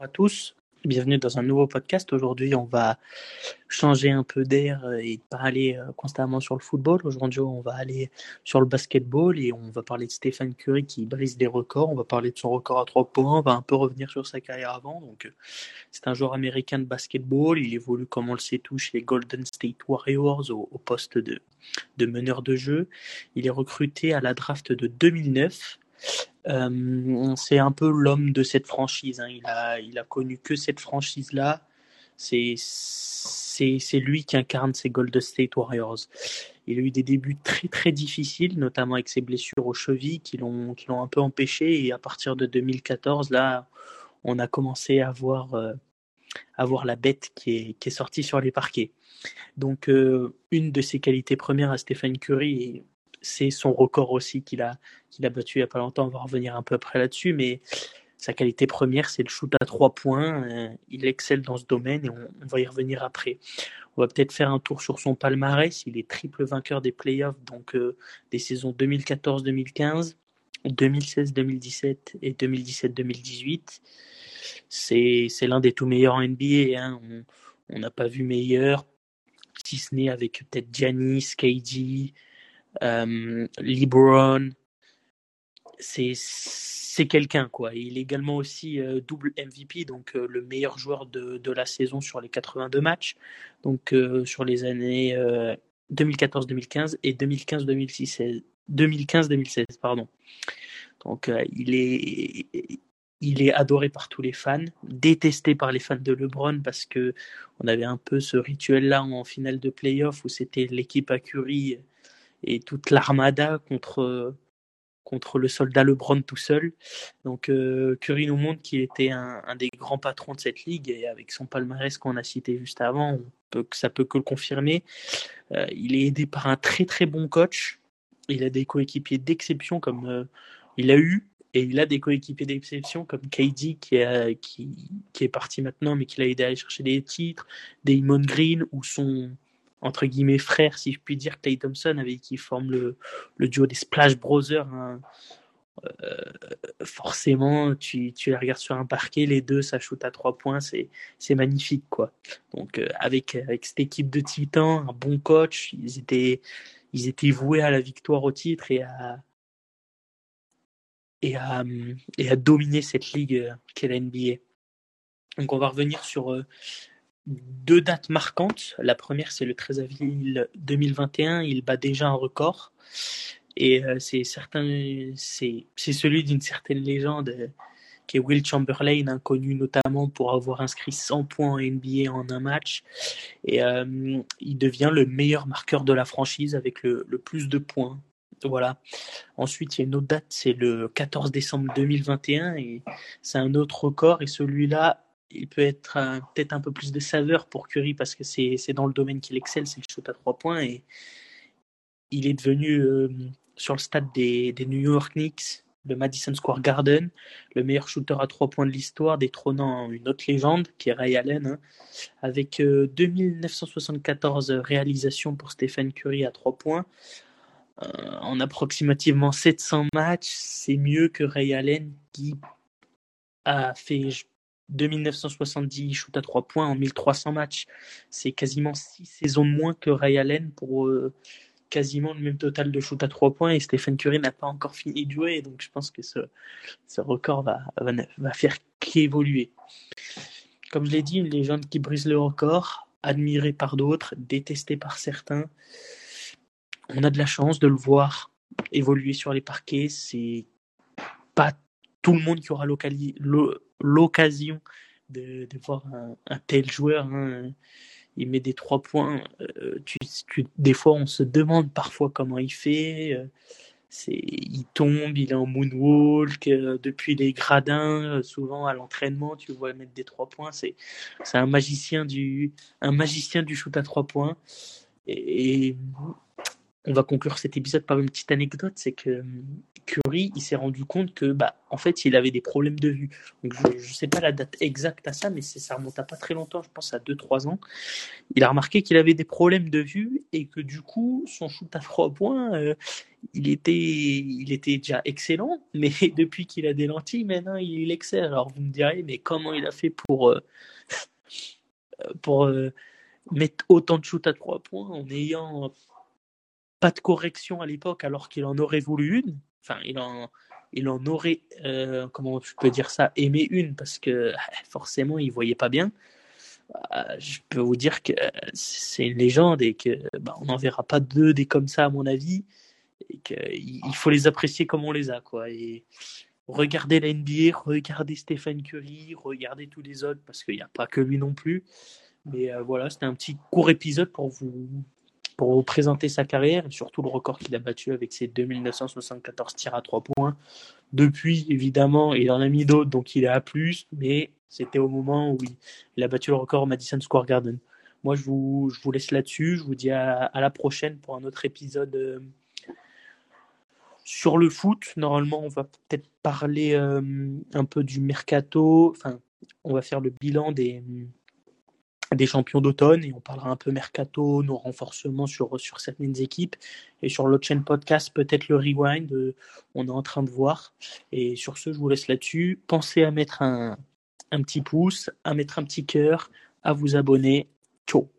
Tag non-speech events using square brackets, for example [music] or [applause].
à tous. Bienvenue dans un nouveau podcast. Aujourd'hui, on va changer un peu d'air et pas aller euh, constamment sur le football. Aujourd'hui, on va aller sur le basketball et on va parler de Stéphane Curry qui brise des records. On va parler de son record à trois points. On va un peu revenir sur sa carrière avant. Donc, euh, c'est un joueur américain de basketball. Il évolue, comme on le sait tous, chez les Golden State Warriors au, poste de meneur de jeu. Il est recruté à la draft de 2009 euh, c'est un peu l'homme de cette franchise. Hein. Il, a, connu que cette franchise-là. C'est, lui qui incarne ces Golden State Warriors. Il a eu des débuts très très difficiles, notamment avec ses blessures aux chevilles qui l'ont, un peu empêché. Et à partir de 2014, là, on a commencé à voir, euh, la bête qui est, qui est sortie sur les parquets. Donc, euh, une de ses qualités premières à Stephen Curry, c'est son record aussi qu'il a, a battu il n'y a pas longtemps. On va revenir un peu après là-dessus, mais sa qualité première, c'est le shoot à trois points. Euh, il excelle dans ce domaine et on, va y revenir après. On va peut-être faire un tour sur son palmarès. Il est triple vainqueur des playoffs, donc euh, des saisons 2014-2015, 2016-2017 et 2017-2018. C'est, l'un des tout meilleurs en NBA. Hein. On n'a pas vu meilleur, si ce n'est avec peut-être Giannis, KD, LeBron, c'est c'est quelqu'un quoi. Il est également aussi euh, double MVP, donc euh, le meilleur joueur de, de, la saison sur les 82 matchs, donc euh, sur les années 2014-2015 et 2015-2016. 2015-2016 pardon. Donc il est il est adoré par tous les fans, détesté par les fans de LeBron parce que on avait un peu ce rituel là en finale de playoff où c'était l'équipe à Curry et toute l'armada contre contre le soldat LeBron tout seul. Donc euh, Curry nous montre qu'il était un, des grands patrons de cette ligue et avec son palmarès qu'on a cité juste avant, on peut, ça peut que le confirmer. Euh, il est aidé par un très très bon coach. Il a des coéquipiers d'exception comme euh, il a eu et il a des coéquipiers d'exception comme KD qui, qui, qui est parti maintenant mais qui l'a aidé à aller chercher des titres, Damon Green ou son entre guillemets frères, si je puis dire, Clay Thompson, avec qui forme le, duo des Splash Brothers. Hein. Euh, forcément, tu, tu les regardes sur un parquet, les deux, ça shoot à trois points, c'est, magnifique, quoi. Donc, euh, avec, cette équipe de titans, un bon coach, ils étaient, voués à la victoire au titre et à, et à, et à dominer cette ligue euh, qu'est la NBA. Donc, on va revenir sur deux dates marquantes. La première, c'est le 13 avril 2021. Il bat déjà un record. Et euh, c'est celui d'une certaine légende euh, qui est Will Chamberlain, inconnu notamment pour avoir inscrit 100 points en NBA en un match. Et euh, il devient le meilleur marqueur de la franchise avec le, le plus de points. Voilà. Ensuite, il y a une autre date, c'est le 14 décembre 2021 et c'est un autre record. Et celui-là, il peut être peut-être un peu plus de saveur pour Curry parce que c'est dans le domaine qu'il excelle, c'est le shoot à trois points et il est devenu euh, sur le stade des, New York Knicks, le Madison Square Garden, le meilleur shooter à trois points de l'histoire, détrônant une autre légende qui est Ray Allen, hein, avec euh, 2974 réalisations pour Stephen Curry à trois points. Euh, en approximativement 700 matchs, c'est mieux que Ray Allen qui a fait 2970 shoot à 3 points en 1300 matchs. C'est quasiment 6 saisons moins que Ray Allen pour euh, quasiment le même total de shoot à 3 points. Et Stephen Curry n'a pas encore fini de jouer. Donc je pense que ce, record va faire qu'évoluer. Comme je l'ai dit, une légende qui brise le record, admirée par d'autres, détestée par certains. On a de la chance de le voir évoluer sur les parquets. C'est pas tout le monde qui aura l'occasion de, de, voir un, tel joueur. Hein. Il met des trois points. Euh, des fois, on se demande parfois comment il fait. Euh, c'est, il tombe, il est en moonwalk euh, depuis les gradins. Souvent à l'entraînement, tu vois mettre des trois points. C'est, c'est un magicien du, un magicien du shoot à trois points. Et on va conclure cet épisode par une petite anecdote, c'est que Curry, il s'est rendu compte que, bah, en fait, il avait des problèmes de vue. Je ne sais pas la date exacte à ça, mais ça remonte à pas très longtemps, je pense à 2-3 ans. Il a remarqué qu'il avait des problèmes de vue et que du coup, son shoot à trois points, euh, il, était, il était déjà excellent, [laughs] mais depuis qu'il a des lentilles, maintenant, il excelle. Alors, vous me direz, mais comment il a fait pour, euh, pour euh, mettre autant de shoot à trois points en ayant pas de correction à l'époque alors qu'il en aurait voulu une enfin, il en, il en aurait, euh, comment je peux dire ça, aimé une parce que [laughs] forcément il voyait pas bien. Euh, je peux vous dire que c'est une légende et que bah, on n'en verra pas deux des comme ça à mon avis et qu'il faut les apprécier comme on les a quoi. Et regardez la NBA, regardez Stephen Curry, regardez tous les autres parce qu'il n'y a pas que lui non plus. Mais euh, voilà, c'était un petit court épisode pour vous pour vous présenter sa carrière et surtout le record qu'il a battu avec ses 2974 tirs à 3 points. Depuis, évidemment, il en a mis d'autres, donc il est à plus, mais c'était au moment où il, a battu le record au Madison Square Garden. Moi, je vous, je vous laisse là-dessus. Je vous dis à, la prochaine pour un autre épisode euh, sur le foot. Normalement, on va peut-être parler euh, un peu du mercato. Enfin, on va faire le bilan des, des champions d'automne et on parlera un peu mercato, nos renforcements sur, sur certaines équipes et sur l'autre chaîne podcast, peut-être le rewind, euh, on est en train de voir. Et sur ce, je vous laisse là-dessus. Pensez à mettre un, un petit pouce, à mettre un petit cœur, à vous abonner. Ciao